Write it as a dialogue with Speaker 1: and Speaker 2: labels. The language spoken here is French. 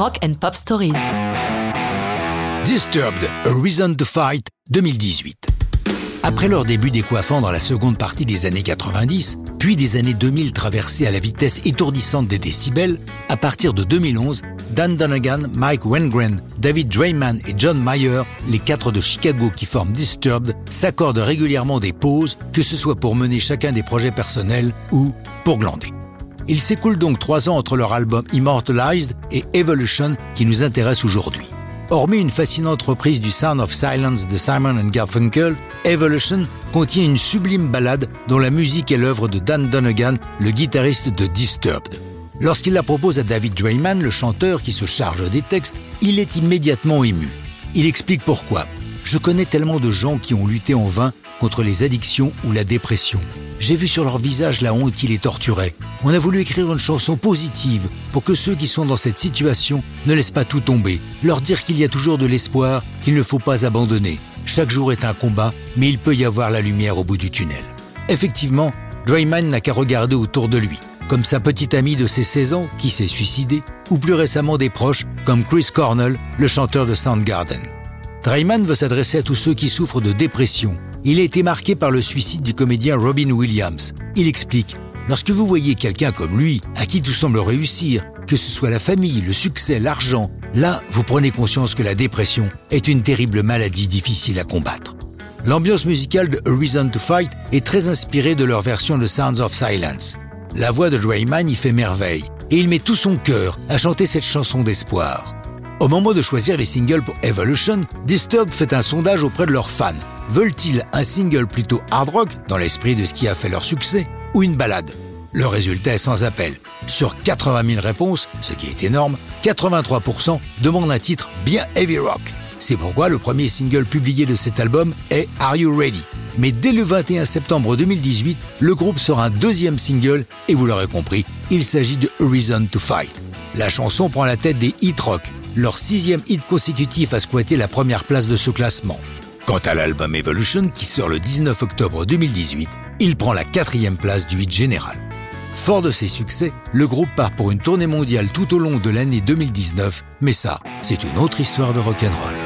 Speaker 1: Rock and Pop Stories.
Speaker 2: Disturbed, A Reason to Fight 2018. Après leur début décoiffant dans la seconde partie des années 90, puis des années 2000 traversées à la vitesse étourdissante des décibels, à partir de 2011, Dan Donegan, Mike Wengren, David Drayman et John Mayer, les quatre de Chicago qui forment Disturbed, s'accordent régulièrement des pauses, que ce soit pour mener chacun des projets personnels ou pour glander. Il s'écoule donc trois ans entre leur album Immortalized et Evolution qui nous intéresse aujourd'hui. Hormis une fascinante reprise du Sound of Silence de Simon and Garfunkel, Evolution contient une sublime ballade dont la musique est l'œuvre de Dan Donegan, le guitariste de Disturbed. Lorsqu'il la propose à David Drayman, le chanteur qui se charge des textes, il est immédiatement ému. Il explique pourquoi. Je connais tellement de gens qui ont lutté en vain contre les addictions ou la dépression. J'ai vu sur leur visage la honte qui les torturait. On a voulu écrire une chanson positive pour que ceux qui sont dans cette situation ne laissent pas tout tomber, leur dire qu'il y a toujours de l'espoir, qu'il ne faut pas abandonner. Chaque jour est un combat, mais il peut y avoir la lumière au bout du tunnel. Effectivement, Drayman n'a qu'à regarder autour de lui, comme sa petite amie de ses 16 ans qui s'est suicidée, ou plus récemment des proches comme Chris Cornell, le chanteur de Soundgarden. Drayman veut s'adresser à tous ceux qui souffrent de dépression, il a été marqué par le suicide du comédien Robin Williams. Il explique Lorsque vous voyez quelqu'un comme lui, à qui tout semble réussir, que ce soit la famille, le succès, l'argent, là, vous prenez conscience que la dépression est une terrible maladie difficile à combattre. L'ambiance musicale de A Reason to Fight est très inspirée de leur version de Sounds of Silence. La voix de Drayman y fait merveille, et il met tout son cœur à chanter cette chanson d'espoir. Au moment de choisir les singles pour Evolution, Disturbed fait un sondage auprès de leurs fans. Veulent-ils un single plutôt hard rock, dans l'esprit de ce qui a fait leur succès, ou une balade? Le résultat est sans appel. Sur 80 000 réponses, ce qui est énorme, 83% demandent un titre bien heavy rock. C'est pourquoi le premier single publié de cet album est Are You Ready? Mais dès le 21 septembre 2018, le groupe sort un deuxième single et vous l'aurez compris, il s'agit de Reason to Fight. La chanson prend la tête des hit rock leur sixième hit consécutif a squatté la première place de ce classement. Quant à l'album Evolution, qui sort le 19 octobre 2018, il prend la quatrième place du hit général. Fort de ses succès, le groupe part pour une tournée mondiale tout au long de l'année 2019, mais ça, c'est une autre histoire de rock'n'roll.